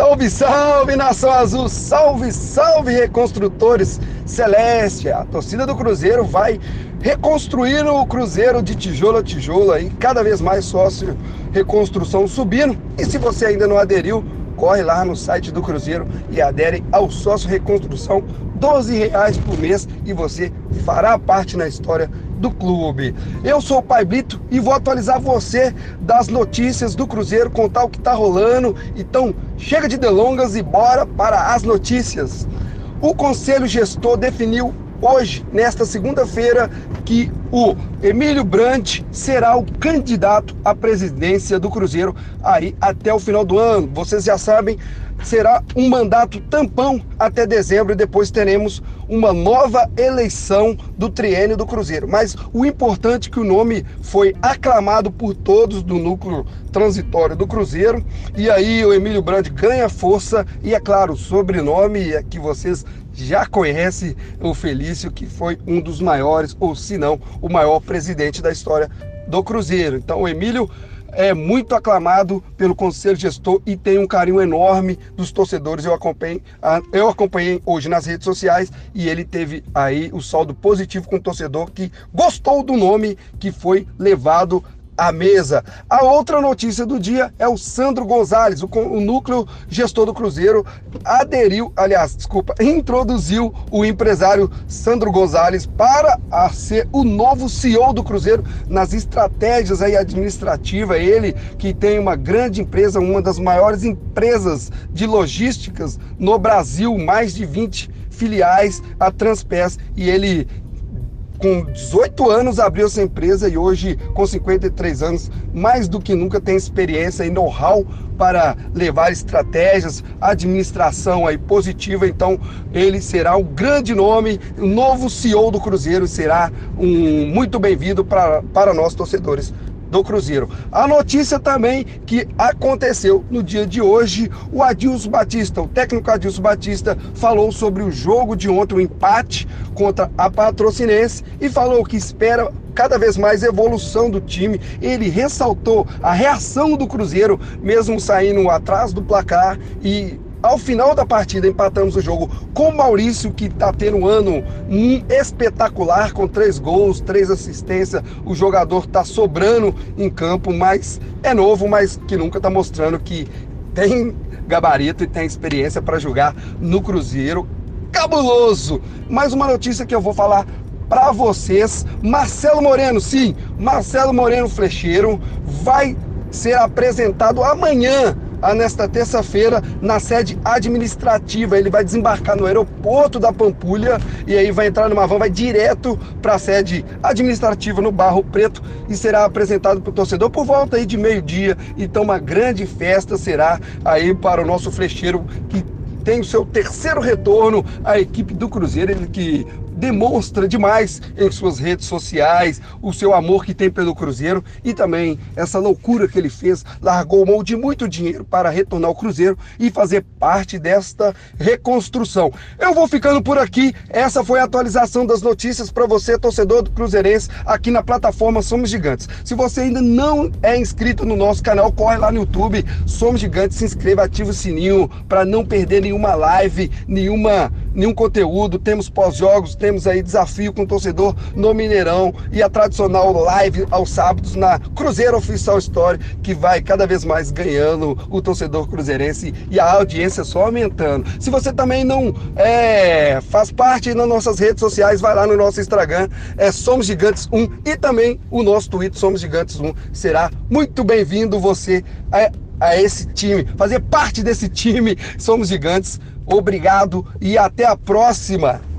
Salve, salve, Nação Azul! Salve, salve, reconstrutores Celeste! A torcida do Cruzeiro vai reconstruir o Cruzeiro de tijolo a tijolo aí, cada vez mais sócio reconstrução subindo. E se você ainda não aderiu, corre lá no site do Cruzeiro e adere ao sócio reconstrução, 12 reais por mês e você fará parte na história do clube. Eu sou o Pai Brito e vou atualizar você das notícias do Cruzeiro, contar o que está rolando. Então, chega de delongas e bora para as notícias. O Conselho Gestor definiu hoje, nesta segunda-feira, que o Emílio Brandt será o candidato à presidência do Cruzeiro aí até o final do ano. Vocês já sabem, será um mandato tampão até dezembro e depois teremos uma nova eleição do triênio do Cruzeiro. Mas o importante é que o nome foi aclamado por todos do núcleo transitório do Cruzeiro e aí o Emílio Brandt ganha força e é claro, o sobrenome é que vocês já conhece o Felício, que foi um dos maiores, ou se não, o maior presidente da história do Cruzeiro. Então, o Emílio é muito aclamado pelo conselho gestor e tem um carinho enorme dos torcedores. Eu acompanhei, eu acompanhei hoje nas redes sociais e ele teve aí o saldo positivo com o torcedor que gostou do nome que foi levado à mesa. A outra notícia do dia é o Sandro Gonzalez, o, o núcleo gestor do Cruzeiro, aderiu, aliás, desculpa, introduziu o empresário Sandro Gonzalez para ser o novo CEO do Cruzeiro nas estratégias aí administrativas. Ele que tem uma grande empresa, uma das maiores empresas de logísticas no Brasil, mais de 20 filiais, a Transpes, e ele com 18 anos abriu essa empresa e hoje, com 53 anos, mais do que nunca tem experiência e know-how para levar estratégias, administração aí positiva. Então, ele será um grande nome, o novo CEO do Cruzeiro será um muito bem-vindo para nós torcedores do Cruzeiro. A notícia também que aconteceu no dia de hoje, o Adilson Batista, o técnico Adilson Batista, falou sobre o jogo de ontem, o empate contra a Patrocinense e falou que espera cada vez mais evolução do time. Ele ressaltou a reação do Cruzeiro, mesmo saindo atrás do placar e ao final da partida, empatamos o jogo com o Maurício, que está tendo um ano espetacular, com três gols, três assistências. O jogador está sobrando em campo, mas é novo, mas que nunca está mostrando que tem gabarito e tem experiência para jogar no Cruzeiro. Cabuloso! Mais uma notícia que eu vou falar para vocês. Marcelo Moreno, sim, Marcelo Moreno Flecheiro vai ser apresentado amanhã nesta terça-feira na sede administrativa. Ele vai desembarcar no aeroporto da Pampulha e aí vai entrar numa van, vai direto para a sede administrativa no Barro Preto e será apresentado para o torcedor por volta aí de meio-dia. Então uma grande festa será aí para o nosso flecheiro que tem o seu terceiro retorno à equipe do Cruzeiro, ele que demonstra demais em suas redes sociais o seu amor que tem pelo Cruzeiro e também essa loucura que ele fez, largou mão de muito dinheiro para retornar ao Cruzeiro e fazer parte desta reconstrução. Eu vou ficando por aqui. Essa foi a atualização das notícias para você, torcedor do Cruzeirense, aqui na plataforma Somos Gigantes. Se você ainda não é inscrito no nosso canal, corre lá no YouTube, Somos Gigantes, se inscreva, ativa o sininho para não perder nenhuma live, nenhuma, nenhum conteúdo. Temos pós-jogos, temos aí desafio com o torcedor no Mineirão e a tradicional live aos sábados na Cruzeiro Oficial Story, que vai cada vez mais ganhando o torcedor cruzeirense e a audiência só aumentando. Se você também não é, faz parte nas nossas redes sociais, vai lá no nosso Instagram, é Somos Gigantes 1 e também o nosso Twitter Somos Gigantes 1. Será muito bem-vindo você a, a esse time, fazer parte desse time Somos Gigantes. Obrigado e até a próxima!